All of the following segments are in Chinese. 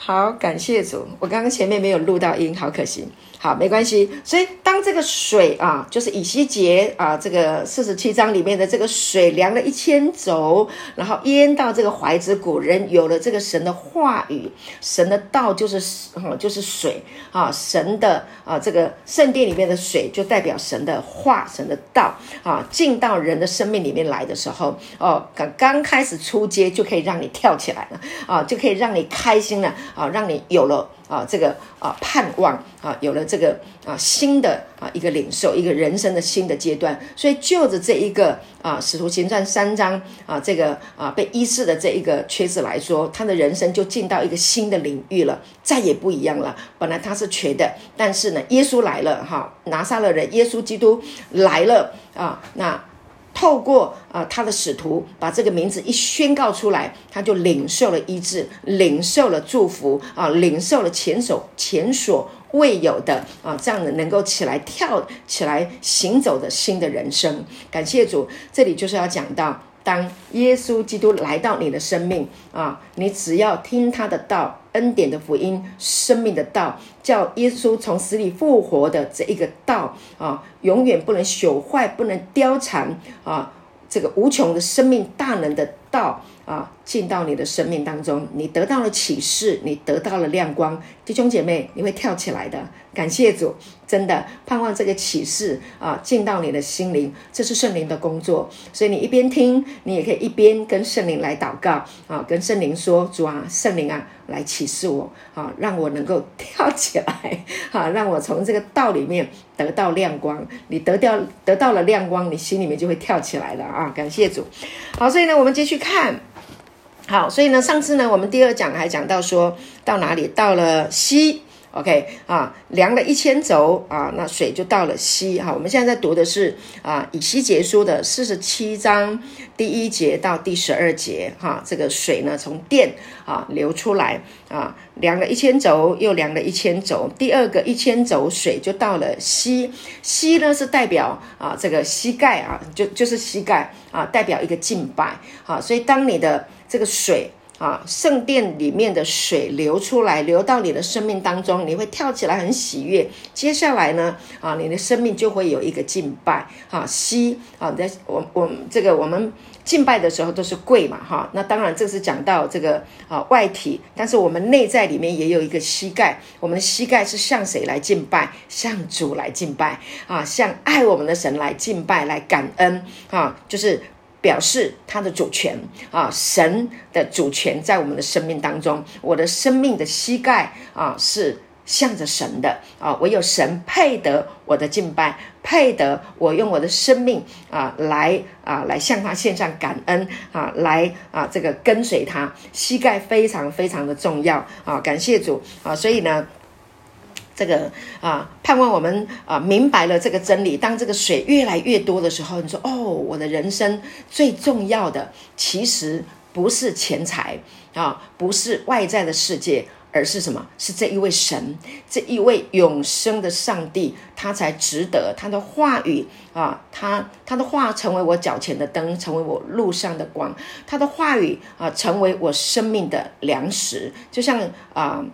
好，感谢主。我刚刚前面没有录到音，好可惜。好，没关系。所以当这个水啊，就是以西结啊，这个四十七章里面的这个水量了一千肘，然后淹到这个怀子谷，人有了这个神的话语，神的道就是啊，就是水啊，神的啊，这个圣殿里面的水就代表神的话，神的道啊，进到人的生命里面来的时候，哦，刚刚开始出街就可以让你跳起来了啊，就可以让你开心了啊，让你有了。啊，这个啊盼望啊，有了这个啊新的啊一个领受，一个人生的新的阶段。所以就着这一个啊，使徒行传三章啊，这个啊被医治的这一个瘸子来说，他的人生就进到一个新的领域了，再也不一样了。本来他是瘸的，但是呢，耶稣来了哈，拿撒勒人耶稣基督来了啊，那。透过啊、他的使徒把这个名字一宣告出来，他就领受了医治，领受了祝福啊、领受了前所前所未有的啊、这样的能够起来跳起来行走的新的人生。感谢主，这里就是要讲到。当耶稣基督来到你的生命啊，你只要听他的道，恩典的福音，生命的道，叫耶稣从死里复活的这一个道啊，永远不能朽坏，不能凋残啊，这个无穷的生命大能的道。啊，进到你的生命当中，你得到了启示，你得到了亮光，弟兄姐妹，你会跳起来的。感谢主，真的盼望这个启示啊，进到你的心灵，这是圣灵的工作。所以你一边听，你也可以一边跟圣灵来祷告啊，跟圣灵说：“主啊，圣灵啊，来启示我啊，让我能够跳起来啊，让我从这个道里面得到亮光。你得到得到了亮光，你心里面就会跳起来了啊！感谢主。好，所以呢，我们继续看。好，所以呢，上次呢，我们第二讲还讲到说到哪里？到了西，OK 啊，量了一千肘啊，那水就到了膝。哈，我们现在在读的是啊，以西结书的四十七章第一节到第十二节。哈、这个水呢，从殿啊流出来啊，量了一千肘，又量了一千肘，第二个一千肘水就到了膝，膝呢是代表啊，这个膝盖啊，就就是膝盖啊，代表一个敬拜。啊，所以当你的这个水啊，圣殿里面的水流出来，流到你的生命当中，你会跳起来很喜悦。接下来呢，啊，你的生命就会有一个敬拜，哈，膝啊，在我我这个我们敬拜的时候都是跪嘛，哈，那当然这是讲到这个啊外体，但是我们内在里面也有一个膝盖，我们的膝盖是向谁来敬拜？向主来敬拜啊，向爱我们的神来敬拜，来感恩啊，就是。表示他的主权啊，神的主权在我们的生命当中。我的生命的膝盖啊，是向着神的啊，唯有神配得我的敬拜，配得我用我的生命啊来啊来向他献上感恩啊，来啊这个跟随他。膝盖非常非常的重要啊，感谢主啊，所以呢。这个啊，盼望我们啊明白了这个真理。当这个水越来越多的时候，你说哦，我的人生最重要的其实不是钱财啊，不是外在的世界，而是什么？是这一位神，这一位永生的上帝，他才值得他的话语啊，他他的话成为我脚前的灯，成为我路上的光，他的话语啊，成为我生命的粮食。就像啊，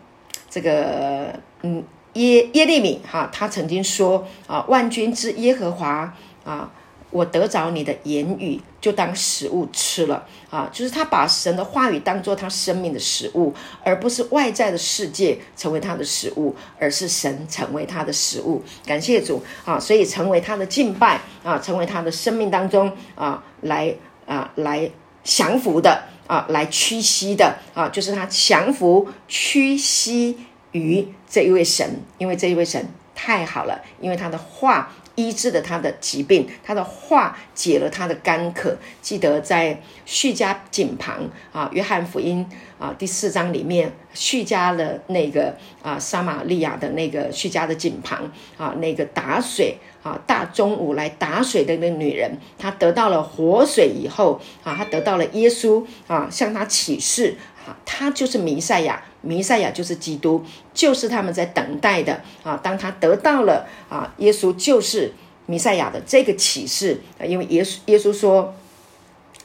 这个嗯。耶耶利米哈，他曾经说啊，万军之耶和华啊，我得着你的言语，就当食物吃了啊，就是他把神的话语当做他生命的食物，而不是外在的世界成为他的食物，而是神成为他的食物。感谢主啊，所以成为他的敬拜啊，成为他的生命当中啊，来啊来降服的啊，来屈膝的啊，就是他降服屈膝。于这一位神，因为这一位神太好了，因为他的话医治了他的疾病，他的话解了他的干渴。记得在叙加井旁啊，约翰福音啊第四章里面，叙加的那个啊撒玛利亚的那个叙加的井旁啊，那个打水啊大中午来打水的那个女人，她得到了活水以后啊，她得到了耶稣啊向她启示啊，她就是弥赛亚。弥赛亚就是基督，就是他们在等待的啊。当他得到了啊，耶稣就是弥赛亚的这个启示，因为耶稣耶稣说，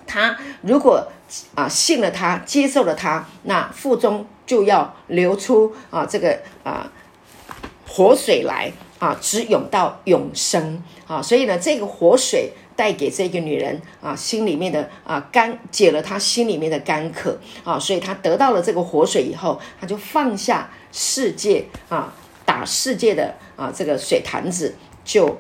他如果啊信了他，接受了他，那腹中就要流出啊这个啊活水来啊，直涌到永生啊。所以呢，这个活水带给这个女人啊心里面的啊干，解了她心里面的干渴啊，所以她得到了这个活水以后，她就放下世界啊。打世界的啊，这个水坛子就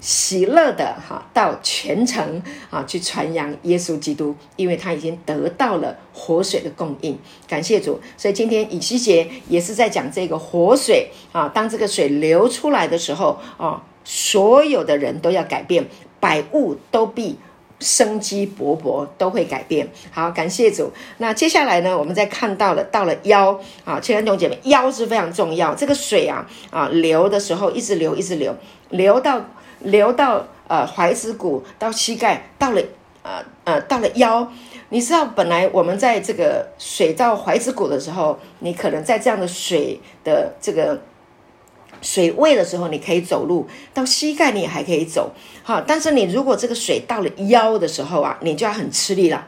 喜乐的哈，到全城啊去传扬耶稣基督，因为他已经得到了活水的供应。感谢主，所以今天以西结也是在讲这个活水啊，当这个水流出来的时候啊，所有的人都要改变，百物都必。生机勃勃都会改变。好，感谢主。那接下来呢，我们再看到了到了腰啊，亲爱的弟兄姐妹，腰是非常重要。这个水啊啊流的时候一直流，一直流，流到流到呃踝子骨到膝盖，到了呃呃到了腰。你知道，本来我们在这个水到踝子骨的时候，你可能在这样的水的这个。水位的时候，你可以走路到膝盖，你也还可以走，好。但是你如果这个水到了腰的时候啊，你就要很吃力了，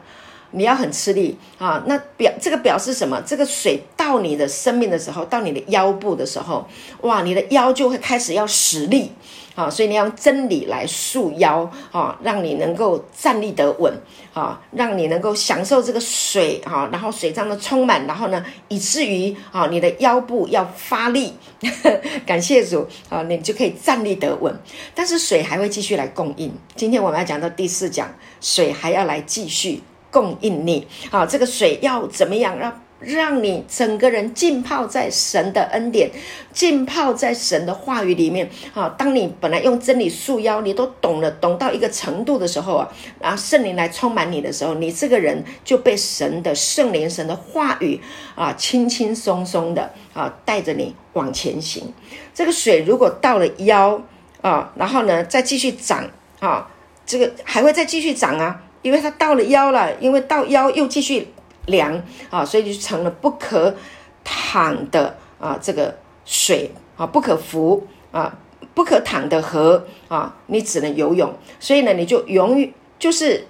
你要很吃力啊。那表这个表示什么？这个水到你的生命的时候，到你的腰部的时候，哇，你的腰就会开始要使力。啊，所以你要用真理来束腰啊，让你能够站立得稳啊，让你能够享受这个水啊，然后水这样的充满，然后呢，以至于啊，你的腰部要发力，感谢主啊，你就可以站立得稳。但是水还会继续来供应。今天我们要讲到第四讲，水还要来继续供应你啊，这个水要怎么样让？让你整个人浸泡在神的恩典，浸泡在神的话语里面啊！当你本来用真理束腰，你都懂了，懂到一个程度的时候啊，然后圣灵来充满你的时候，你这个人就被神的圣灵、神的话语啊，轻轻松松的啊，带着你往前行。这个水如果到了腰啊，然后呢，再继续涨啊，这个还会再继续涨啊，因为它到了腰了，因为到腰又继续。凉啊，所以就成了不可淌的啊，这个水啊，不可浮啊，不可淌的河啊，你只能游泳。所以呢，你就永远就是，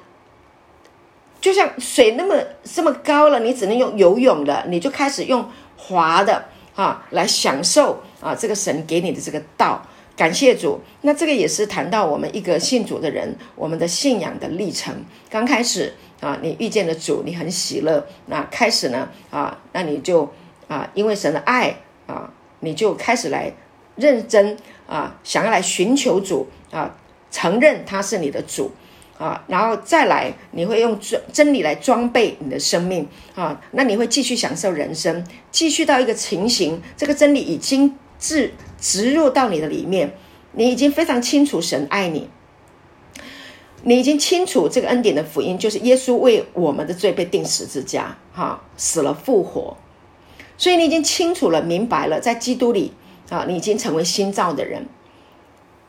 就像水那么这么高了，你只能用游泳的，你就开始用滑的啊来享受啊这个神给你的这个道。感谢主。那这个也是谈到我们一个信主的人，我们的信仰的历程。刚开始。啊，你遇见了主，你很喜乐。那开始呢？啊，那你就啊，因为神的爱啊，你就开始来认真啊，想要来寻求主啊，承认他是你的主啊，然后再来，你会用真真理来装备你的生命啊，那你会继续享受人生，继续到一个情形，这个真理已经植植入到你的里面，你已经非常清楚神爱你。你已经清楚这个恩典的福音，就是耶稣为我们的罪被钉十字架，哈，死了复活，所以你已经清楚了、明白了，在基督里啊，你已经成为新造的人。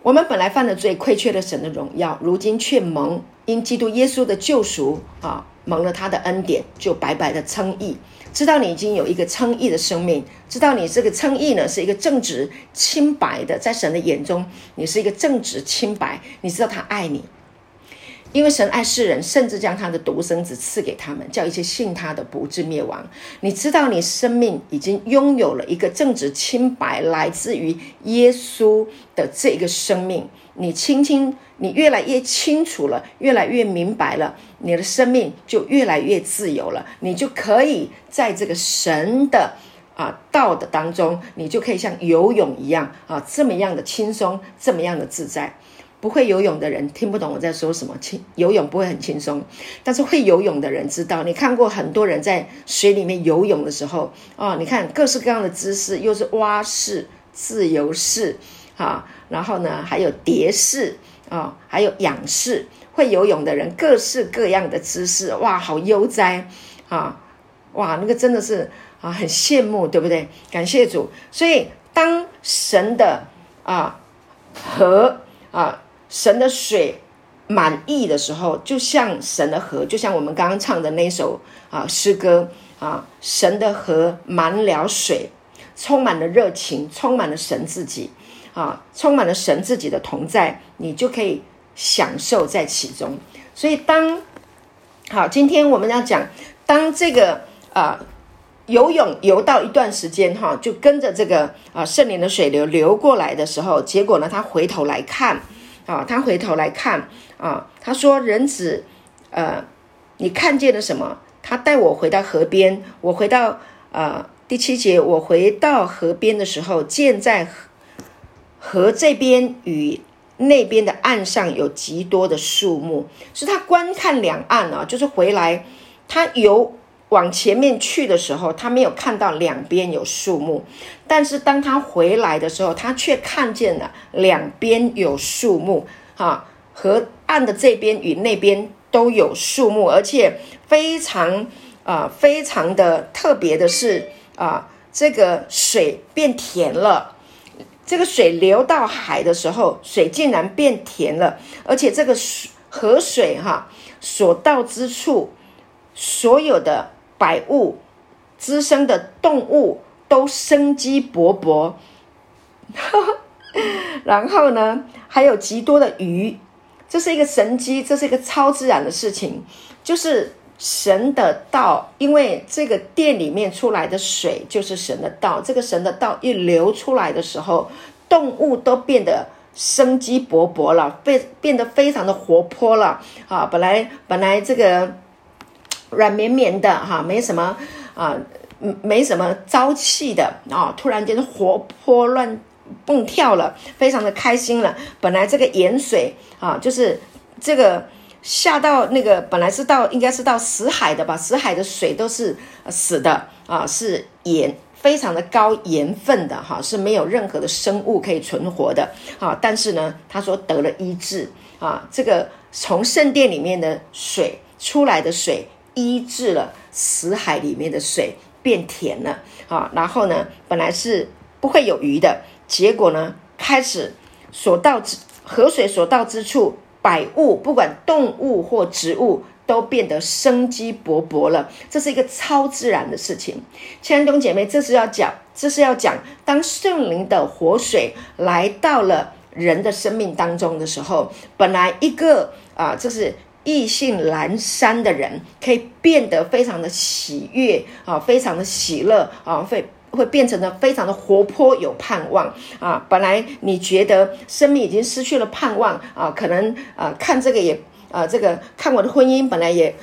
我们本来犯了罪，亏缺了神的荣耀，如今却蒙因基督耶稣的救赎啊，蒙了他的恩典，就白白的称义。知道你已经有一个称义的生命，知道你这个称义呢是一个正直清白的，在神的眼中，你是一个正直清白。你知道他爱你。因为神爱世人，甚至将他的独生子赐给他们，叫一切信他的不至灭亡。你知道，你生命已经拥有了一个正直清白，来自于耶稣的这个生命。你清清，你越来越清楚了，越来越明白了，你的生命就越来越自由了。你就可以在这个神的啊道的当中，你就可以像游泳一样啊，这么样的轻松，这么样的自在。不会游泳的人听不懂我在说什么，轻游泳不会很轻松，但是会游泳的人知道。你看过很多人在水里面游泳的时候，哦，你看各式各样的姿势，又是蛙式、自由式，啊，然后呢还有蝶式，啊，还有仰式。会游泳的人各式各样的姿势，哇，好悠哉，啊，哇，那个真的是啊，很羡慕，对不对？感谢主。所以当神的啊和啊。神的水满溢的时候，就像神的河，就像我们刚刚唱的那首啊诗歌啊，神的河满了水，充满了热情，充满了神自己啊，充满了神自己的同在，你就可以享受在其中。所以当好，今天我们要讲，当这个啊、游泳游到一段时间哈，就跟着这个啊、圣灵的水流流过来的时候，结果呢，他回头来看啊，他回头来看啊，他说：“人子，呃，你看见了什么？”他带我回到河边，我回到、呃、第七节，我回到河边的时候，见在河河这边与。那边的岸上有极多的树木，是他观看两岸啊，就是回来，他游往前面去的时候，他没有看到两边有树木，但是当他回来的时候，他却看见了两边有树木啊，河岸的这边与那边都有树木，而且非常啊，非常的特别的是啊，这个水变甜了。这个水流到海的时候，水竟然变甜了，而且这个河水哈所到之处，所有的百物、滋生的动物都生机勃勃。然后呢，还有极多的鱼，这是一个神迹，这是一个超自然的事情，就是。神的道，因为这个殿里面出来的水就是神的道。这个神的道一流出来的时候，动物都变得生机勃勃了，变变得非常的活泼了。啊，本来本来这个软绵绵的哈，没什么啊，没什么朝气的啊，突然间活泼乱蹦跳了，非常的开心了。本来这个盐水啊，就是这个。下到那个本来是到应该是到死海的吧，死海的水都是死的啊，是盐，非常的高盐分的哈，是没有任何的生物可以存活的啊。但是呢，他说得了医治啊，这个从圣殿里面的水出来的水医治了死海里面的水变甜了啊。然后呢，本来是不会有鱼的，结果呢，开始所到之河水所到之处。百物，不管动物或植物，都变得生机勃勃了。这是一个超自然的事情。亲爱的姐妹，这是要讲，这是要讲，当圣灵的活水来到了人的生命当中的时候，本来一个啊，这是意兴阑珊的人，可以变得非常的喜悦啊，非常的喜乐啊，会。会变成的非常的活泼，有盼望啊！本来你觉得生命已经失去了盼望啊，可能啊看这个也啊这个看我的婚姻本来也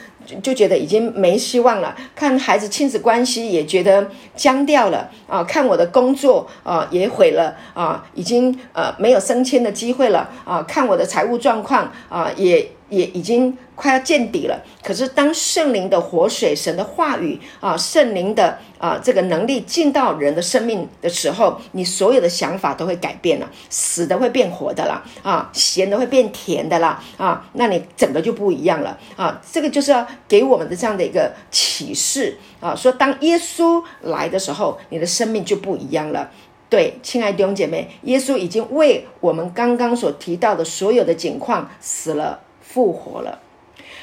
就觉得已经没希望了，看孩子亲子关系也觉得僵掉了啊，看我的工作啊也毁了啊，已经呃没有升迁的机会了啊，看我的财务状况啊也也已经。快要见底了，可是当圣灵的活水、神的话语啊，圣灵的啊这个能力进到人的生命的时候，你所有的想法都会改变了，死的会变活的了啊，咸的会变甜的了啊，那你整个就不一样了啊。这个就是要给我们的这样的一个启示啊，说当耶稣来的时候，你的生命就不一样了。对，亲爱的弟兄姐妹，耶稣已经为我们刚刚所提到的所有的景况死了、复活了。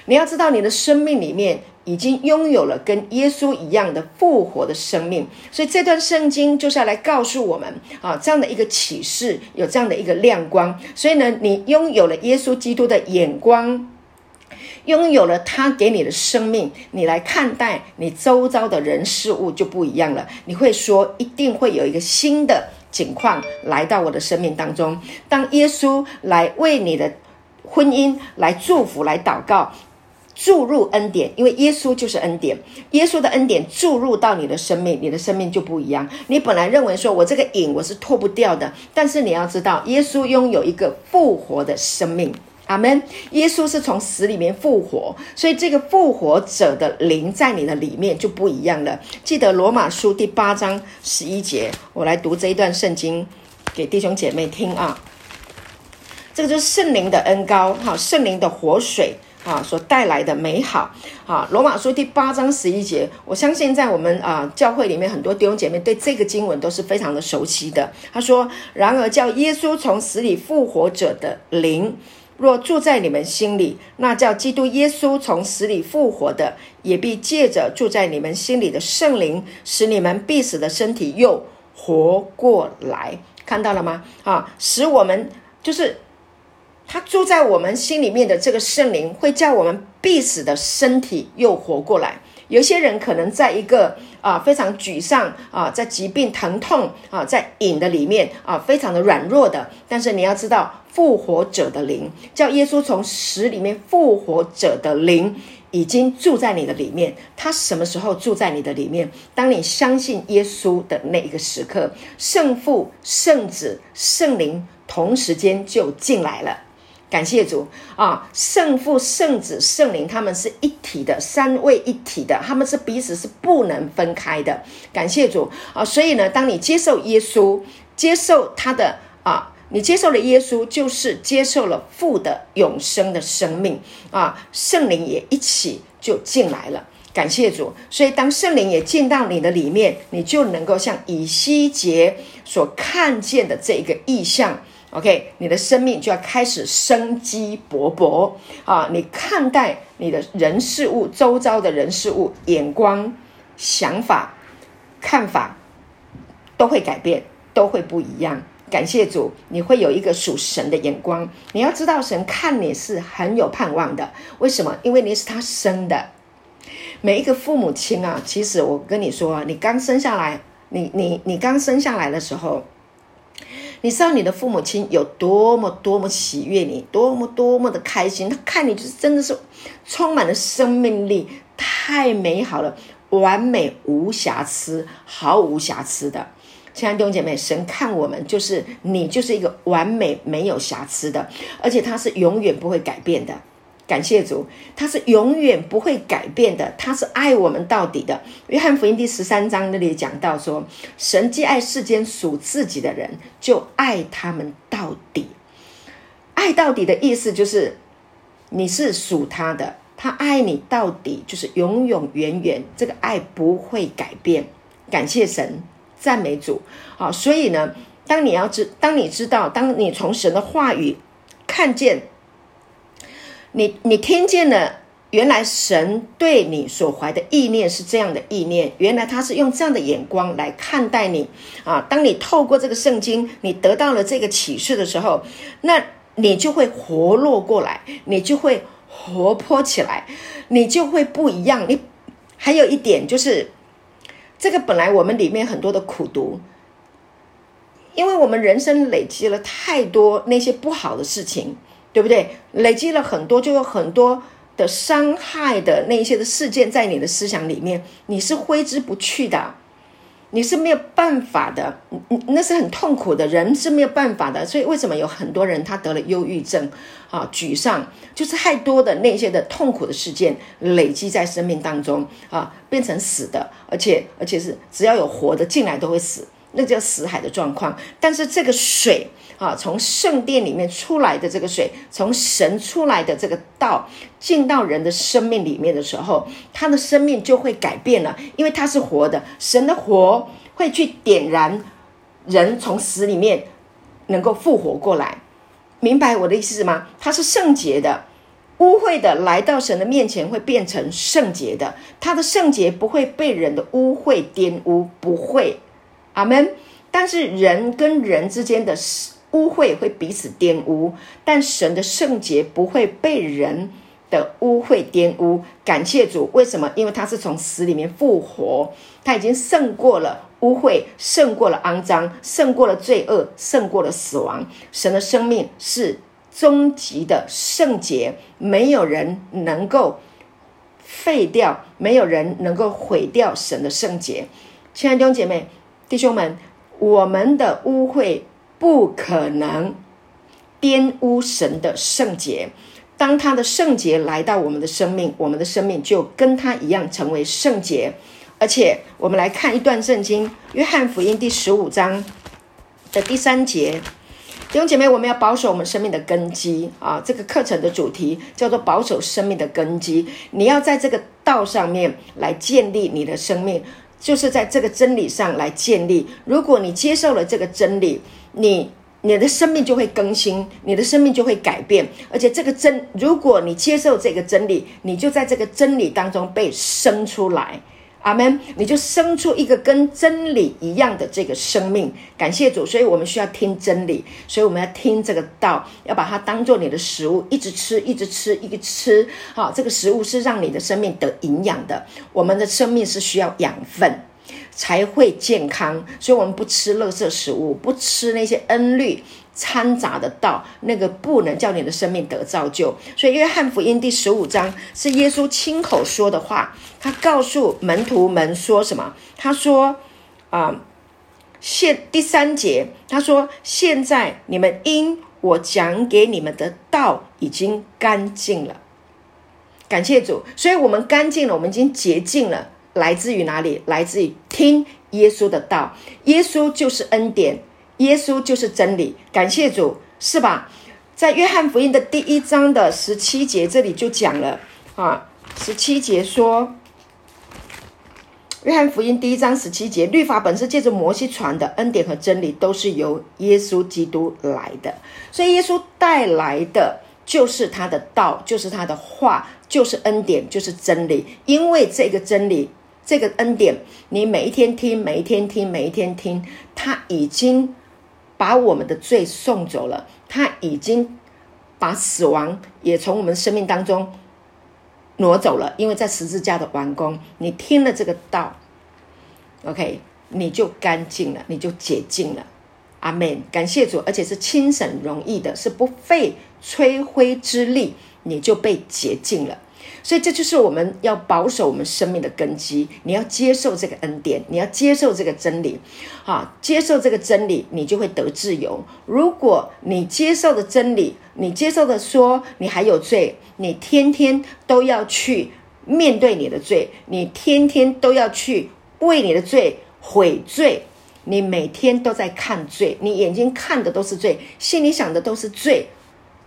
你要知道，你的生命里面已经拥有了跟耶稣一样的复活的生命，所以这段圣经就是要来告诉我们啊，这样的一个启示，有这样的一个亮光。所以呢，你拥有了耶稣基督的眼光，拥有了他给你的生命，你来看待你周遭的人事物就不一样了。你会说，一定会有一个新的景况来到我的生命当中。当耶稣来为你的婚姻来祝福、来祷告。注入恩典，因为耶稣就是恩典。耶稣的恩典注入到你的生命，你的生命就不一样。你本来认为说我这个瘾我是脱不掉的，但是你要知道，耶稣拥有一个复活的生命。阿门。耶稣是从死里面复活，所以这个复活者的灵在你的里面就不一样了。记得罗马书第八章十一节，我来读这一段圣经给弟兄姐妹听啊。这个就是圣灵的恩膏，哈，圣灵的活水。啊，所带来的美好啊，《罗马书》第八章十一节，我相信在我们啊教会里面很多弟兄姐妹对这个经文都是非常的熟悉的。他说：“然而叫耶稣从死里复活者的灵，若住在你们心里，那叫基督耶稣从死里复活的，也必借着住在你们心里的圣灵，使你们必死的身体又活过来。”看到了吗？啊，使我们就是。他住在我们心里面的这个圣灵，会叫我们必死的身体又活过来。有些人可能在一个啊非常沮丧啊，在疾病疼痛啊，在瘾的里面啊，非常的软弱的。但是你要知道，复活者的灵，叫耶稣从死里面复活者的灵，已经住在你的里面。他什么时候住在你的里面？当你相信耶稣的那一个时刻，圣父、圣子、圣灵同时间就进来了。感谢主啊！圣父、圣子、圣灵，他们是一体的，三位一体的，他们是彼此是不能分开的。感谢主啊！所以呢，当你接受耶稣，接受他的啊，你接受了耶稣，就是接受了父的永生的生命啊，圣灵也一起就进来了。感谢主！所以当圣灵也进到你的里面，你就能够像以西结所看见的这个异象。OK，你的生命就要开始生机勃勃啊！你看待你的人事物、周遭的人事物，眼光、想法、看法都会改变，都会不一样。感谢主，你会有一个属神的眼光。你要知道，神看你是很有盼望的。为什么？因为你是他生的。每一个父母亲啊，其实我跟你说，你刚生下来，你你你刚生下来的时候。你知道你的父母亲有多么多么喜悦你，多么多么的开心。他看你就是真的是充满了生命力，太美好了，完美无瑕疵，毫无瑕疵的。亲爱的弟兄姐妹，神看我们就是你就是一个完美没有瑕疵的，而且他是永远不会改变的。感谢主，他是永远不会改变的，他是爱我们到底的。约翰福音第十三章那里讲到说，神既爱世间属自己的人，就爱他们到底。爱到底的意思就是，你是属他的，他爱你到底，就是永永远远，这个爱不会改变。感谢神，赞美主。好，所以呢，当你要知，当你知道，当你从神的话语看见。你你听见了，原来神对你所怀的意念是这样的意念，原来他是用这样的眼光来看待你啊！当你透过这个圣经，你得到了这个启示的时候，那你就会活络过来，你就会活泼起来，你就会不一样。你还有一点就是，这个本来我们里面很多的苦读，因为我们人生累积了太多那些不好的事情。对不对？累积了很多，就有很多的伤害的那一些的事件在你的思想里面，你是挥之不去的，你是没有办法的，那是很痛苦的，人是没有办法的。所以为什么有很多人他得了忧郁症啊、沮丧，就是太多的那些的痛苦的事件累积在生命当中啊，变成死的，而且而且是只要有活的进来都会死。那叫死海的状况，但是这个水啊，从圣殿里面出来的这个水，从神出来的这个道进到人的生命里面的时候，他的生命就会改变了，因为他是活的，神的活会去点燃人从死里面能够复活过来，明白我的意思吗？他是圣洁的，污秽的来到神的面前会变成圣洁的，他的圣洁不会被人的污秽玷污，不会。阿门。但是人跟人之间的污秽会彼此玷污，但神的圣洁不会被人的污秽玷污。感谢主，为什么？因为他是从死里面复活，他已经胜过了污秽，胜过了肮脏，胜过了罪恶，胜过了死亡。神的生命是终极的圣洁，没有人能够废掉，没有人能够毁掉神的圣洁。亲爱的弟兄姐妹。弟兄们，我们的污秽不可能玷污神的圣洁。当他的圣洁来到我们的生命，我们的生命就跟他一样成为圣洁。而且，我们来看一段圣经，《约翰福音》第十五章的第三节。弟兄姐妹，我们要保守我们生命的根基啊！这个课程的主题叫做“保守生命的根基”。你要在这个道上面来建立你的生命。就是在这个真理上来建立。如果你接受了这个真理，你你的生命就会更新，你的生命就会改变。而且这个真，如果你接受这个真理，你就在这个真理当中被生出来。阿门！你就生出一个跟真理一样的这个生命，感谢主。所以我们需要听真理，所以我们要听这个道，要把它当做你的食物，一直吃，一直吃，一直吃。好，这个食物是让你的生命得营养的。我们的生命是需要养分才会健康，所以我们不吃垃圾食物，不吃那些恩律。掺杂的道，那个不能叫你的生命得造就。所以，约翰福音第十五章是耶稣亲口说的话。他告诉门徒们说什么？他说：“啊，现第三节，他说：现在你们因我讲给你们的道已经干净了。感谢主，所以我们干净了，我们已经洁净了。来自于哪里？来自于听耶稣的道。耶稣就是恩典。”耶稣就是真理，感谢主，是吧？在约翰福音的第一章的十七节，这里就讲了啊，十七节说，约翰福音第一章十七节，律法本是借着摩西传的，恩典和真理都是由耶稣基督来的，所以耶稣带来的就是他的道，就是他的话，就是恩典，就是真理，因为这个真理，这个恩典，你每一天听，每一天听，每一天听，他已经。把我们的罪送走了，他已经把死亡也从我们生命当中挪走了，因为在十字架的完工，你听了这个道，OK，你就干净了，你就洁净了，阿门，感谢主，而且是轻省容易的，是不费吹灰之力，你就被洁净了。所以这就是我们要保守我们生命的根基。你要接受这个恩典，你要接受这个真理，啊，接受这个真理，你就会得自由。如果你接受的真理，你接受的说你还有罪，你天天都要去面对你的罪，你天天都要去为你的罪悔罪，你每天都在看罪，你眼睛看的都是罪，心里想的都是罪，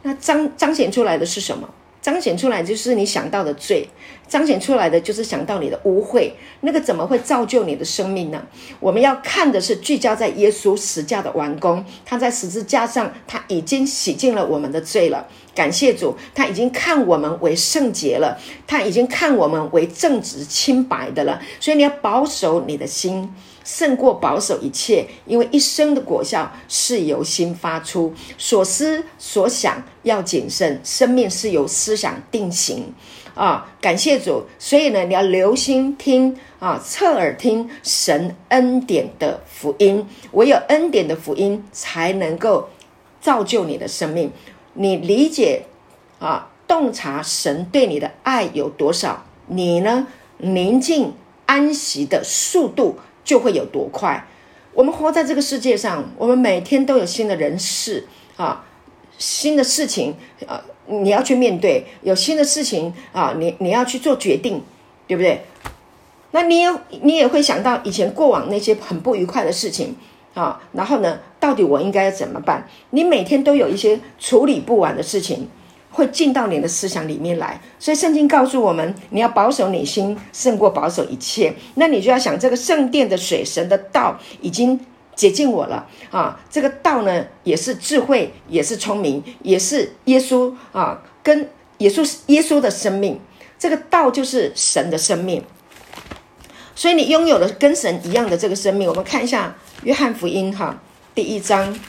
那彰彰显出来的是什么？彰显出来就是你想到的罪，彰显出来的就是想到你的污秽，那个怎么会造就你的生命呢？我们要看的是聚焦在耶稣十架的完工，他在十字架上他已经洗净了我们的罪了，感谢主，他已经看我们为圣洁了，他已经看我们为正直清白的了，所以你要保守你的心。胜过保守一切，因为一生的果效是由心发出，所思所想要谨慎，生命是由思想定型啊！感谢主，所以呢，你要留心听啊，侧耳听神恩典的福音，唯有恩典的福音才能够造就你的生命。你理解啊，洞察神对你的爱有多少，你呢，宁静安息的速度。就会有多快。我们活在这个世界上，我们每天都有新的人事啊，新的事情啊，你要去面对，有新的事情啊，你你要去做决定，对不对？那你也你也会想到以前过往那些很不愉快的事情啊，然后呢，到底我应该怎么办？你每天都有一些处理不完的事情。会进到你的思想里面来，所以圣经告诉我们，你要保守你心，胜过保守一切。那你就要想，这个圣殿的水，神的道已经接近我了啊！这个道呢，也是智慧，也是聪明，也是耶稣啊，跟耶稣耶稣的生命，这个道就是神的生命。所以你拥有了跟神一样的这个生命。我们看一下约翰福音哈，第一章，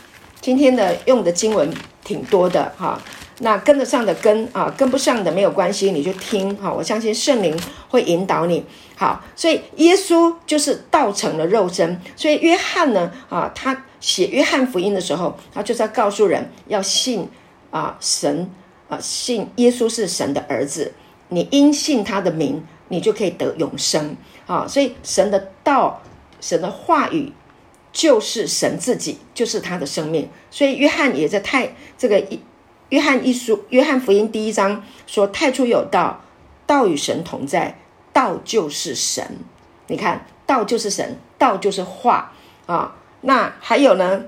今天的用的经文挺多的哈。那跟得上的跟啊，跟不上的没有关系，你就听哈。我相信圣灵会引导你。好，所以耶稣就是道成了肉身。所以约翰呢啊，他写约翰福音的时候，他就是要告诉人要信啊神啊，信耶稣是神的儿子。你因信他的名，你就可以得永生啊。所以神的道，神的话语就是神自己，就是他的生命。所以约翰也在太这个一。约翰一书，约翰福音第一章说：“太初有道，道与神同在，道就是神。你看，道就是神，道就是话啊。那还有呢，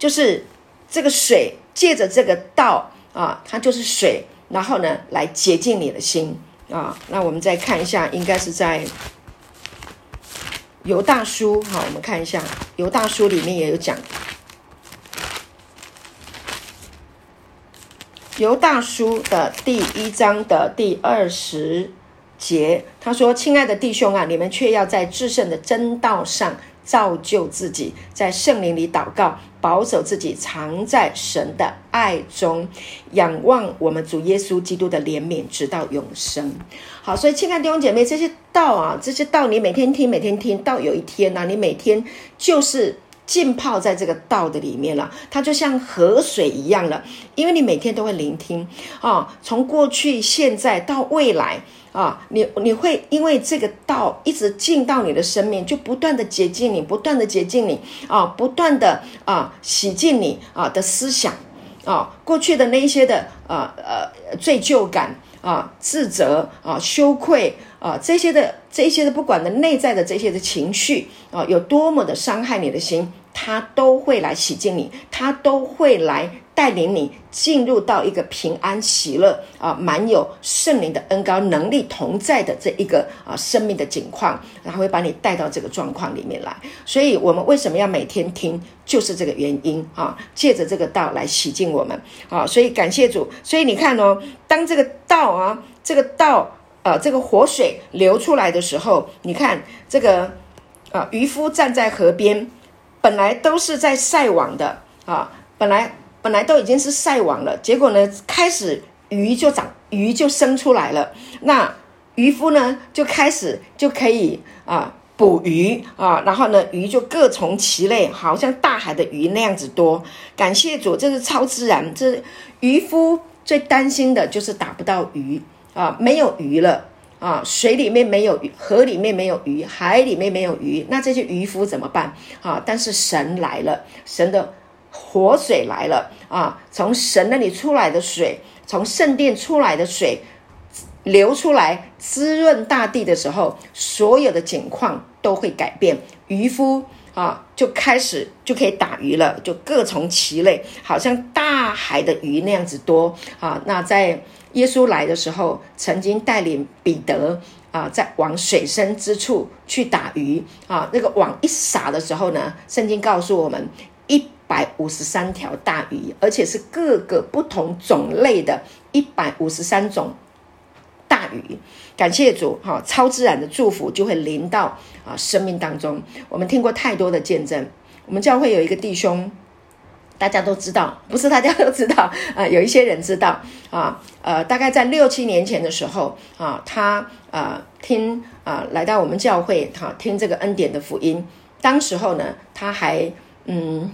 就是这个水借着这个道啊，它就是水，然后呢来洁净你的心啊。那我们再看一下，应该是在犹大书，好，我们看一下犹大书里面也有讲。”犹大书的第一章的第二十节，他说：“亲爱的弟兄啊，你们却要在至圣的真道上造就自己，在圣灵里祷告，保守自己，藏在神的爱中，仰望我们主耶稣基督的怜悯，直到永生。”好，所以亲爱的弟兄姐妹，这些道啊，这些道，你每天听，每天听到有一天呢、啊，你每天就是。浸泡在这个道的里面了，它就像河水一样了，因为你每天都会聆听啊，从过去、现在到未来啊，你你会因为这个道一直进到你的生命，就不断的洁净你，不断的洁净你啊，不断的啊洗净你啊的思想啊，过去的那一些的啊呃罪疚感啊、自责啊、羞愧。啊，这些的这些的，不管的内在的这些的情绪啊，有多么的伤害你的心，他都会来洗净你，他都会来带领你进入到一个平安喜乐啊，满有圣灵的恩膏能力同在的这一个啊生命的景况，然后会把你带到这个状况里面来。所以，我们为什么要每天听，就是这个原因啊，借着这个道来洗净我们啊。所以，感谢主。所以你看哦，当这个道啊，这个道。呃，这个活水流出来的时候，你看这个，啊、渔夫站在河边，本来都是在晒网的啊，本来本来都已经是晒网了，结果呢，开始鱼就长，鱼就生出来了。那渔夫呢，就开始就可以啊捕鱼啊，然后呢，鱼就各从其类，好像大海的鱼那样子多。感谢主，这是超自然。这渔夫最担心的就是打不到鱼。啊，没有鱼了啊！水里面没有鱼，河里面没有鱼，海里面没有鱼，那这些渔夫怎么办啊？但是神来了，神的活水来了啊！从神那里出来的水，从圣殿出来的水流出来，滋润大地的时候，所有的景况都会改变。渔夫啊，就开始就可以打鱼了，就各从其类，好像大海的鱼那样子多啊！那在。耶稣来的时候，曾经带领彼得啊，在往水深之处去打鱼啊。那个网一撒的时候呢，圣经告诉我们，一百五十三条大鱼，而且是各个不同种类的，一百五十三种大鱼。感谢主，哈，超自然的祝福就会临到啊生命当中。我们听过太多的见证，我们教会有一个弟兄。大家都知道，不是大家都知道 啊、呃，有一些人知道啊，呃，大概在六七年前的时候啊，他呃听啊来到我们教会哈、听这个恩典的福音，当时候呢，他还嗯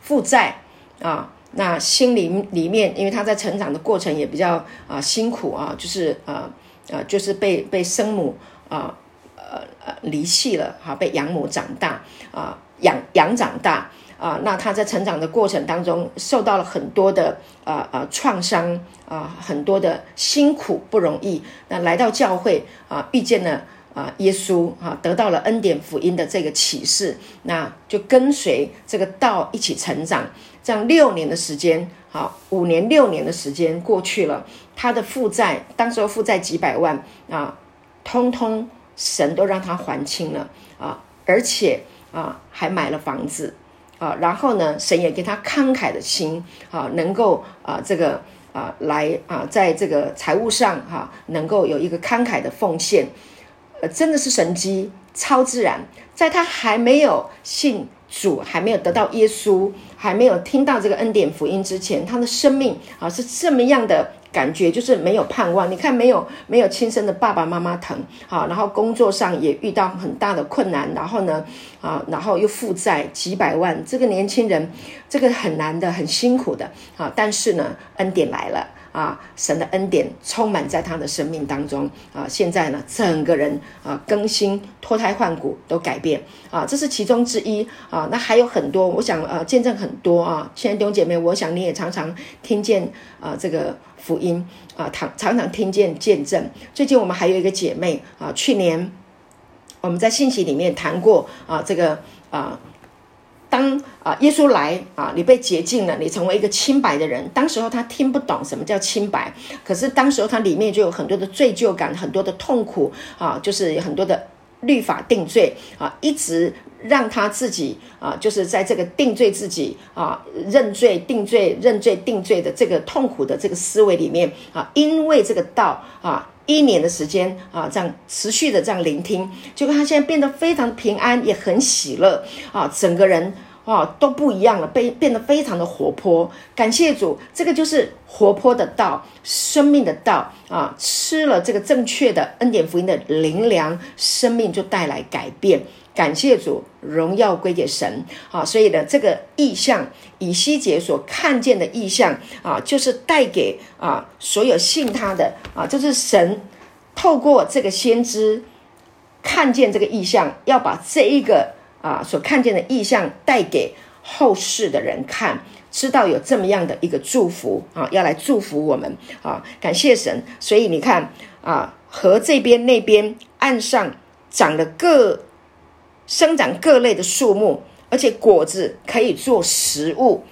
负债啊，那心里里面，因为他在成长的过程也比较啊辛苦啊，就是啊啊就是被被生母啊呃呃离弃了哈、被养母长大啊养养长大。啊，那他在成长的过程当中受到了很多的啊啊创伤啊，很多的辛苦不容易。那来到教会啊，遇见了啊耶稣啊，得到了恩典福音的这个启示，那就跟随这个道一起成长。这样六年的时间，好，五年六年的时间过去了，他的负债，当时候负债几百万啊，通通神都让他还清了啊，而且啊还买了房子。啊，然后呢，神也给他慷慨的心，啊，能够啊，这个啊，来啊，在这个财务上哈、能够有一个慷慨的奉献，呃，真的是神迹，超自然。在他还没有信主，还没有得到耶稣，还没有听到这个恩典福音之前，他的生命啊是这么样的。感觉就是没有盼望，你看没有没有亲生的爸爸妈妈疼，好，然后工作上也遇到很大的困难，然后呢，啊，然后又负债几百万，这个年轻人，这个很难的，很辛苦的，啊，但是呢，恩典来了。啊，神的恩典充满在他的生命当中啊！现在呢，整个人啊更新、脱胎换骨都改变啊，这是其中之一啊。那还有很多，我想呃、啊，见证很多啊。亲爱的弟兄姐妹，我想你也常常听见啊这个福音啊，常常常听见见证。最近我们还有一个姐妹啊，去年我们在信息里面谈过啊，这个啊。当啊，耶稣来啊，你被洁净了，你成为一个清白的人。当时候他听不懂什么叫清白，可是当时候他里面就有很多的罪疚感，很多的痛苦啊，就是很多的律法定罪啊，一直让他自己啊，就是在这个定罪自己啊，认罪定罪、认罪定罪的这个痛苦的这个思维里面啊，因为这个道啊。一年的时间啊，这样持续的这样聆听，结果他现在变得非常平安，也很喜乐啊，整个人啊都不一样了，被变得非常的活泼。感谢主，这个就是活泼的道，生命的道啊，吃了这个正确的恩典福音的灵粮，生命就带来改变。感谢主，荣耀归给神啊！所以呢，这个意象，以西结所看见的意象啊，就是带给啊所有信他的啊，就是神透过这个先知看见这个意象，要把这一个啊所看见的意象带给后世的人看，知道有这么样的一个祝福啊，要来祝福我们啊！感谢神。所以你看啊，河这边那边岸上长了各。生长各类的树木，而且果子可以做食物，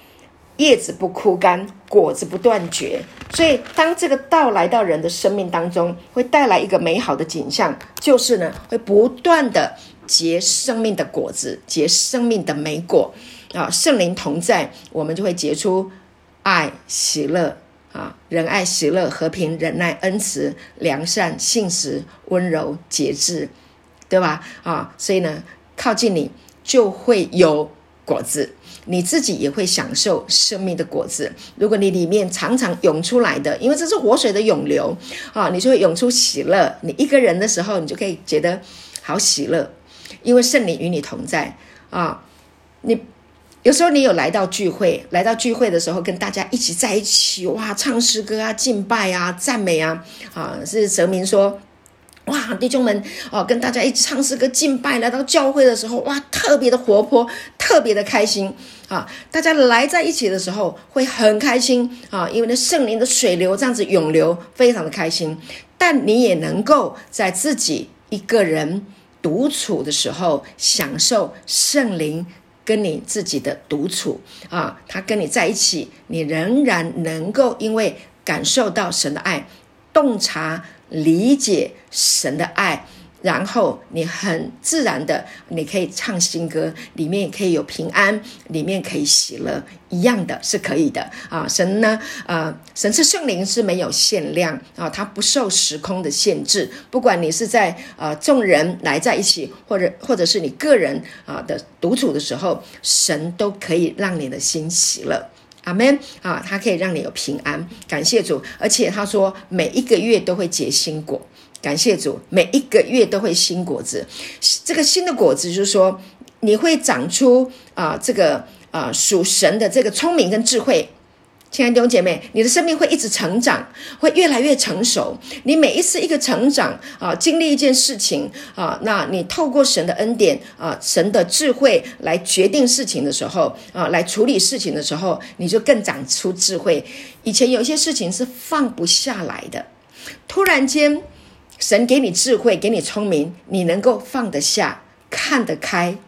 叶子不枯干，果子不断绝。所以，当这个道来到人的生命当中，会带来一个美好的景象，就是呢，会不断的结生命的果子，结生命的美果啊！圣灵同在，我们就会结出爱、喜乐啊，仁爱、喜乐、和平、忍耐、恩慈、良善、信实、温柔、节制，对吧？啊，所以呢。靠近你就会有果子，你自己也会享受生命的果子。如果你里面常常涌出来的，因为这是活水的涌流啊，你就会涌出喜乐。你一个人的时候，你就可以觉得好喜乐，因为圣灵与你同在啊。你有时候你有来到聚会，来到聚会的时候，跟大家一起在一起哇，唱诗歌啊，敬拜啊，赞美啊，啊，是神明说。哇，弟兄们哦，跟大家一起唱诗歌敬拜，来到教会的时候，哇，特别的活泼，特别的开心啊！大家来在一起的时候会很开心啊，因为那圣灵的水流这样子涌流，非常的开心。但你也能够在自己一个人独处的时候，享受圣灵跟你自己的独处啊，他跟你在一起，你仍然能够因为感受到神的爱，洞察。理解神的爱，然后你很自然的，你可以唱新歌，里面也可以有平安，里面可以喜乐，一样的是可以的啊。神呢，呃，神是圣灵是没有限量啊，它不受时空的限制。不管你是在呃众人来在一起，或者或者是你个人啊的独处的时候，神都可以让你的心喜乐。阿门啊，它可以让你有平安，感谢主。而且他说，每一个月都会结新果，感谢主，每一个月都会新果子。这个新的果子就是说，你会长出啊，这个啊属神的这个聪明跟智慧。亲爱的弟兄姐妹，你的生命会一直成长，会越来越成熟。你每一次一个成长啊，经历一件事情啊，那你透过神的恩典啊，神的智慧来决定事情的时候啊，来处理事情的时候，你就更长出智慧。以前有些事情是放不下来的，突然间神给你智慧，给你聪明，你能够放得下，看得开，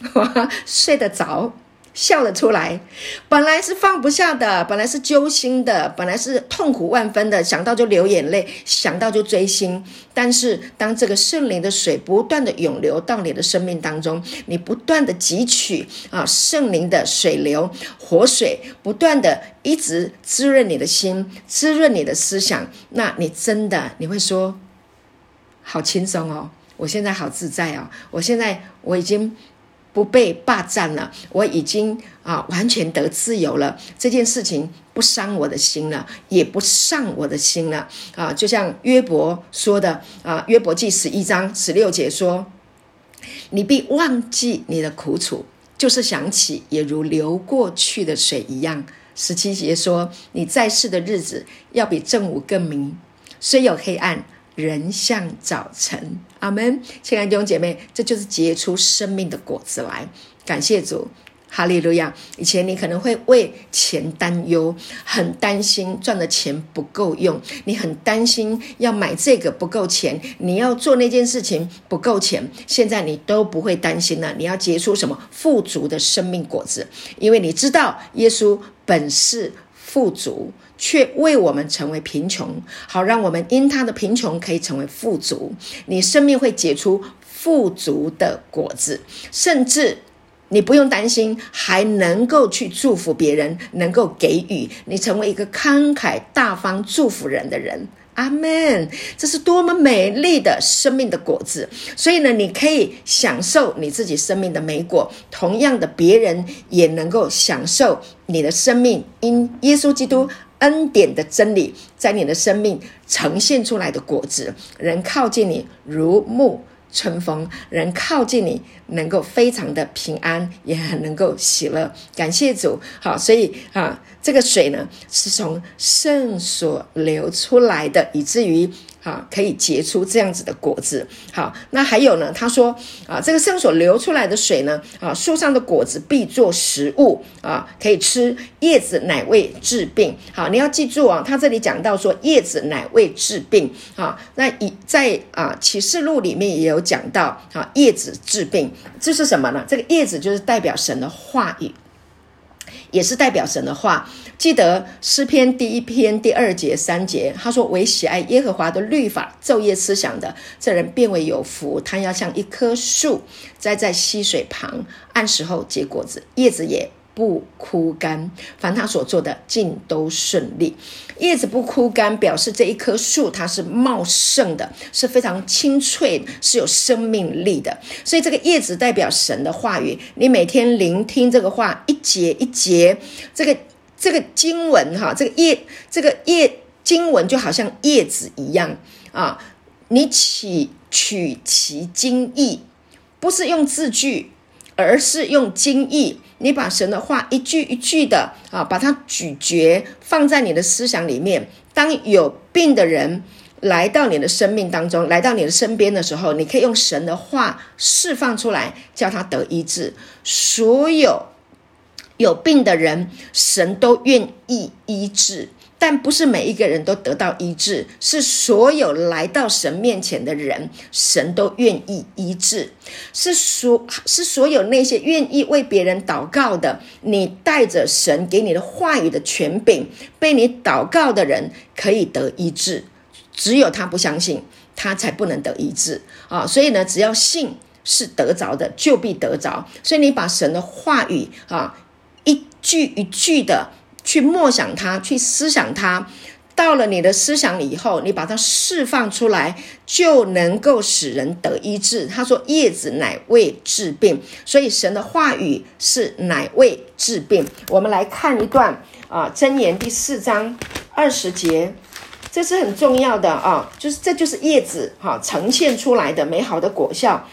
睡得着。笑了出来，本来是放不下的，本来是揪心的，本来是痛苦万分的，想到就流眼泪，想到就锥心。但是，当这个圣灵的水不断的涌流到你的生命当中，你不断的汲取啊圣灵的水流、活水，不断的一直滋润你的心，滋润你的思想，那你真的你会说，好轻松哦，我现在好自在哦，我现在我已经。不被霸占了，我已经啊完全得自由了。这件事情不伤我的心了，也不上我的心了啊！就像约伯说的啊，《约伯记》十一章十六节说：“你必忘记你的苦楚，就是想起，也如流过去的水一样。”十七节说：“你在世的日子，要比正午更明，虽有黑暗。”人像早晨，阿门。亲爱的弟兄姐妹，这就是结出生命的果子来。感谢主，哈利路亚。以前你可能会为钱担忧，很担心赚的钱不够用，你很担心要买这个不够钱，你要做那件事情不够钱。现在你都不会担心了，你要结出什么富足的生命果子？因为你知道耶稣本是富足。却为我们成为贫穷，好让我们因他的贫穷可以成为富足。你生命会结出富足的果子，甚至你不用担心，还能够去祝福别人，能够给予你成为一个慷慨大方祝福人的人。阿门！这是多么美丽的生命的果子。所以呢，你可以享受你自己生命的美果，同样的，别人也能够享受你的生命，因耶稣基督恩典的真理，在你的生命呈现出来的果子，人靠近你如沐春风，人靠近你能够非常的平安，也很能够喜乐。感谢主，好，所以啊。这个水呢，是从圣所流出来的，以至于啊，可以结出这样子的果子。好，那还有呢，他说啊，这个圣所流出来的水呢，啊，树上的果子必做食物啊，可以吃，叶子乃为治病。好，你要记住啊，他这里讲到说叶子乃为治病。好，那以在啊启示录里面也有讲到，啊，叶子治病，这是什么呢？这个叶子就是代表神的话语。也是代表神的话，记得诗篇第一篇第二节三节，他说：“唯喜爱耶和华的律法，昼夜思想的，这人变为有福。他要像一棵树栽在溪水旁，按时候结果子，叶子也。”不枯干，凡他所做的尽都顺利。叶子不枯干，表示这一棵树它是茂盛的，是非常青翠，是有生命力的。所以这个叶子代表神的话语。你每天聆听这个话，一节一节，这个这个经文哈，这个叶这个叶经文就好像叶子一样啊。你取取其经义，不是用字句，而是用经义。你把神的话一句一句的啊，把它咀嚼放在你的思想里面。当有病的人来到你的生命当中，来到你的身边的时候，你可以用神的话释放出来，叫他得医治。所有有病的人，神都愿意医治。但不是每一个人都得到医治，是所有来到神面前的人，神都愿意医治。是所是所有那些愿意为别人祷告的，你带着神给你的话语的权柄，被你祷告的人可以得医治。只有他不相信，他才不能得医治啊！所以呢，只要信是得着的，就必得着。所以你把神的话语啊，一句一句的。去默想它，去思想它，到了你的思想里以后，你把它释放出来，就能够使人得医治。他说：“叶子乃为治病。”所以神的话语是乃为治病。我们来看一段啊，《箴言》第四章二十节，这是很重要的啊，就是这就是叶子哈、呈现出来的美好的果效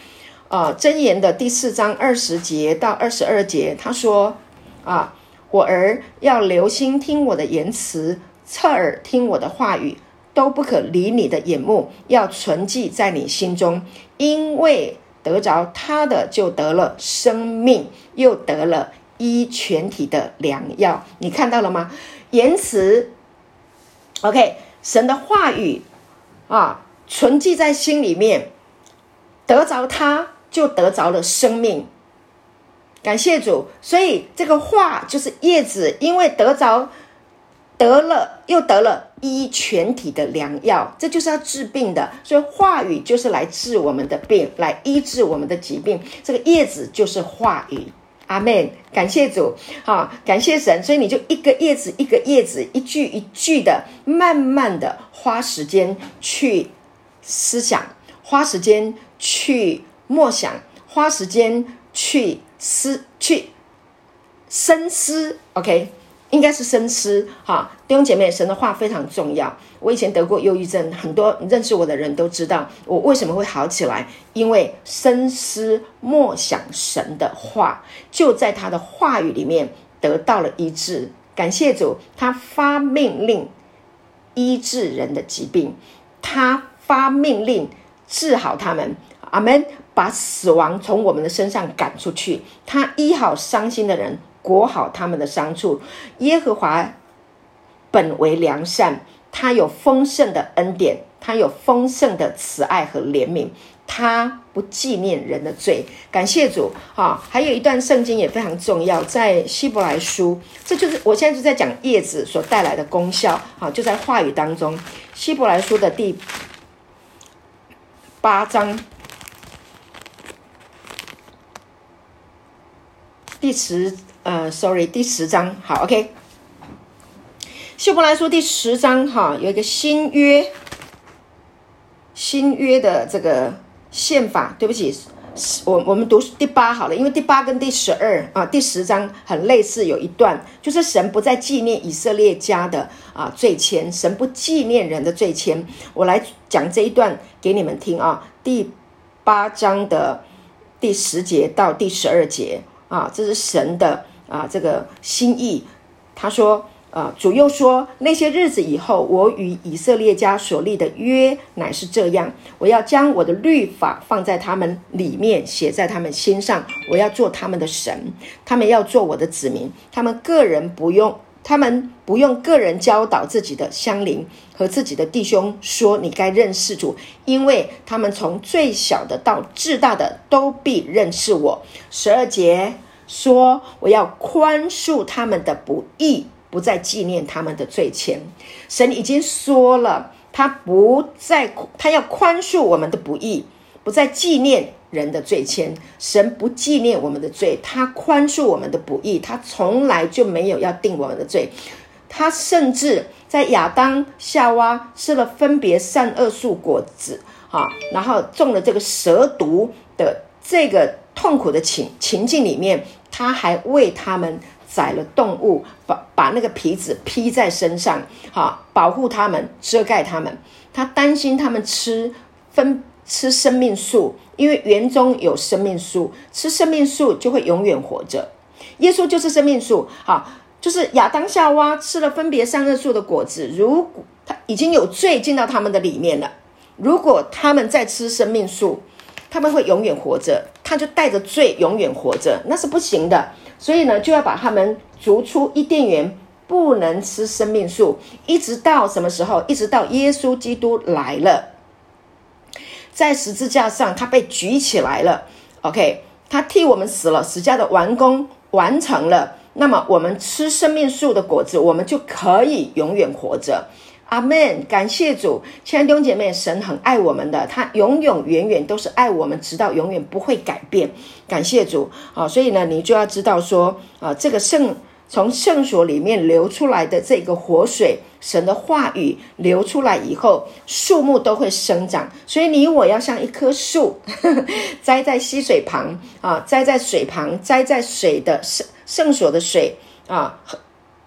啊，《箴言》的第四章二十节到二十二节，他说啊。我儿要留心听我的言辞，侧耳听我的话语，都不可离你的眼目，要存记在你心中，因为得着他的就得了生命，又得了医全体的良药。你看到了吗？言辞，OK，神的话语啊，存记在心里面，得着他就得着了生命。感谢主，所以这个话就是叶子，因为得着得了，又得了医全体的良药，这就是要治病的。所以话语就是来治我们的病，来医治我们的疾病。这个叶子就是话语，阿门。感谢主，好，感谢神。所以你就一个叶子一个叶子，一句一句的，慢慢的花时间去思想，花时间去默想，花时间去。思去深思，OK，应该是深思哈。弟兄姐妹，神的话非常重要。我以前得过忧郁症，很多认识我的人都知道我为什么会好起来，因为深思默想神的话，就在他的话语里面得到了医治。感谢主，他发命令医治人的疾病，他发命令治好他们。阿门。把死亡从我们的身上赶出去，他医好伤心的人，裹好他们的伤处。耶和华本为良善，他有丰盛的恩典，他有丰盛的慈爱和怜悯，他不纪念人的罪。感谢主啊！还有一段圣经也非常重要，在希伯来书，这就是我现在就在讲叶子所带来的功效啊，就在话语当中，希伯来书的第八章。第十，呃，sorry，第十章，好，OK。希伯来书第十章，哈，有一个新约新约的这个宪法，对不起，我我们读第八好了，因为第八跟第十二啊，第十章很类似，有一段就是神不再纪念以色列家的啊罪愆，神不纪念人的罪愆。我来讲这一段给你们听啊，第八章的第十节到第十二节啊，这是神的啊这个心意。他说。啊，主又说：那些日子以后，我与以色列家所立的约乃是这样：我要将我的律法放在他们里面，写在他们心上。我要做他们的神，他们要做我的子民。他们个人不用，他们不用个人教导自己的乡邻和自己的弟兄说：你该认识主，因为他们从最小的到至大的都必认识我。十二节说：我要宽恕他们的不义。不再纪念他们的罪愆，神已经说了，他不再，他要宽恕我们的不义，不再纪念人的罪愆。神不纪念我们的罪，他宽恕我们的不义，他从来就没有要定我们的罪。他甚至在亚当夏娃吃了分别善恶树果子，啊，然后中了这个蛇毒的这个痛苦的情情境里面，他还为他们。宰了动物，把把那个皮子披在身上，好保护他们，遮盖他们。他担心他们吃分吃生命树，因为园中有生命树，吃生命树就会永远活着。耶稣就是生命树，好，就是亚当夏娃吃了分别善恶树的果子，如果他已经有罪进到他们的里面了，如果他们再吃生命树，他们会永远活着，他就带着罪永远活着，那是不行的。所以呢，就要把他们逐出伊甸园，不能吃生命树，一直到什么时候？一直到耶稣基督来了，在十字架上，他被举起来了。OK，他替我们死了，十字架的完工完成了。那么，我们吃生命树的果子，我们就可以永远活着。阿门，感谢主，亲爱的弟兄姐妹，神很爱我们的，他永永远远都是爱我们，直到永远不会改变。感谢主啊！所以呢，你就要知道说啊，这个圣从圣所里面流出来的这个活水，神的话语流出来以后，树木都会生长。所以你我要像一棵树，栽在溪水旁啊，栽在水旁，栽在水的圣圣所的水啊。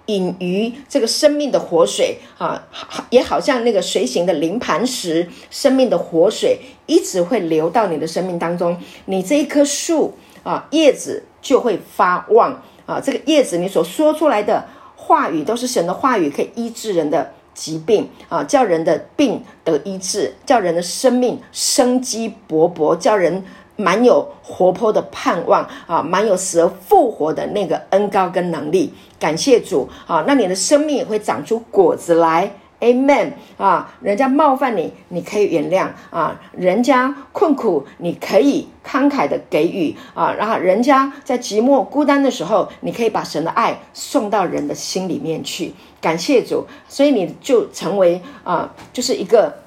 饮于这个生命的活水啊，也好像那个随行的灵磐石，生命的活水一直会流到你的生命当中。你这一棵树啊，叶子就会发旺啊。这个叶子，你所说出来的话语都是神的话语，可以医治人的疾病啊，叫人的病得医治，叫人的生命生机勃勃，叫人。蛮有活泼的盼望啊，蛮有死而复活的那个恩高跟能力，感谢主啊！那你的生命也会长出果子来，Amen 啊！人家冒犯你，你可以原谅啊；人家困苦，你可以慷慨的给予啊；然后人家在寂寞孤单的时候，你可以把神的爱送到人的心里面去，感谢主！所以你就成为啊，就是一个。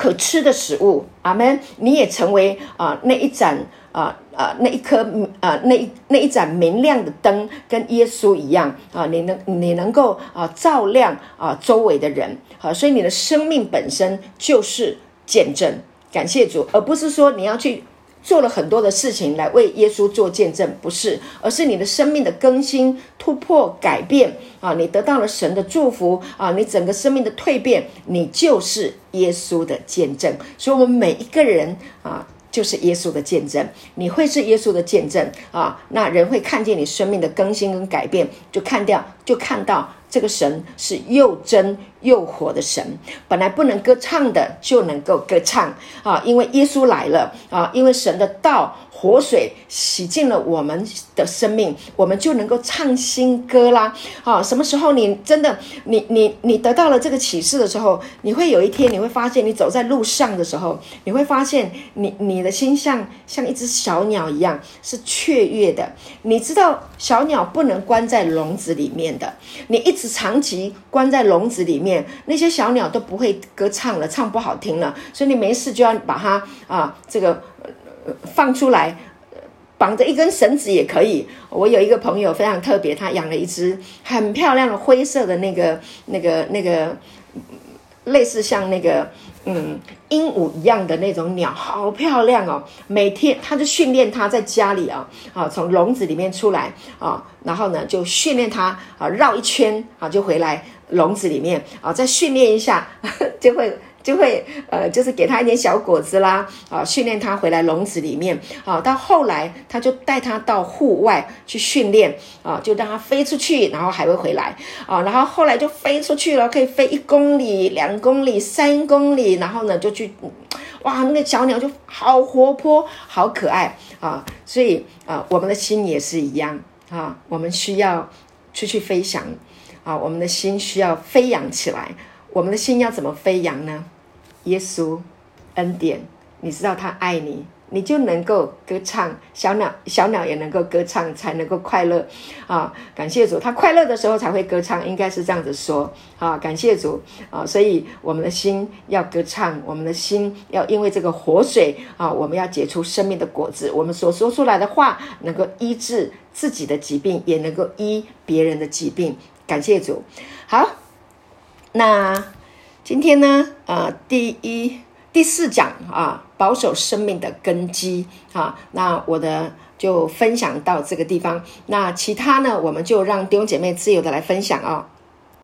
可吃的食物，阿门！你也成为啊、那一盏啊啊、那一颗啊、那一那一盏明亮的灯，跟耶稣一样啊、你能你能够啊、照亮啊、周围的人，啊、所以你的生命本身就是见证，感谢主，而不是说你要去。做了很多的事情来为耶稣做见证，不是，而是你的生命的更新、突破、改变啊！你得到了神的祝福啊！你整个生命的蜕变，你就是耶稣的见证。所以，我们每一个人啊，就是耶稣的见证。你会是耶稣的见证啊！那人会看见你生命的更新跟改变，就看掉，就看到。这个神是又真又活的神，本来不能歌唱的就能够歌唱啊！因为耶稣来了啊！因为神的道。活水洗净了我们的生命，我们就能够唱新歌啦！啊，什么时候你真的你你你得到了这个启示的时候，你会有一天你会发现，你走在路上的时候，你会发现你你的心像像一只小鸟一样是雀跃的。你知道小鸟不能关在笼子里面的，你一直长期关在笼子里面，那些小鸟都不会歌唱了，唱不好听了，所以你没事就要把它啊这个。放出来，绑着一根绳子也可以。我有一个朋友非常特别，他养了一只很漂亮的灰色的那个、那个、那个类似像那个嗯鹦鹉一样的那种鸟，好漂亮哦！每天他就训练它在家里啊，啊，从笼子里面出来啊，然后呢就训练它啊绕一圈啊就回来笼子里面啊，再训练一下 就会。就会呃，就是给他一点小果子啦，啊，训练他回来笼子里面，啊，到后来他就带他到户外去训练，啊，就让他飞出去，然后还会回来，啊，然后后来就飞出去了，可以飞一公里、两公里、三公里，然后呢就去，哇，那个小鸟就好活泼、好可爱啊，所以啊，我们的心也是一样啊，我们需要出去飞翔，啊，我们的心需要飞扬起来。我们的心要怎么飞扬呢？耶稣恩典，你知道他爱你，你就能够歌唱。小鸟，小鸟也能够歌唱，才能够快乐啊！感谢主，他快乐的时候才会歌唱，应该是这样子说啊！感谢主啊！所以我们的心要歌唱，我们的心要因为这个活水啊，我们要结出生命的果子。我们所说出来的话，能够医治自己的疾病，也能够医别人的疾病。感谢主，好。那今天呢？呃，第一第四讲啊，保守生命的根基啊。那我的就分享到这个地方。那其他呢，我们就让弟兄姐妹自由的来分享啊、哦。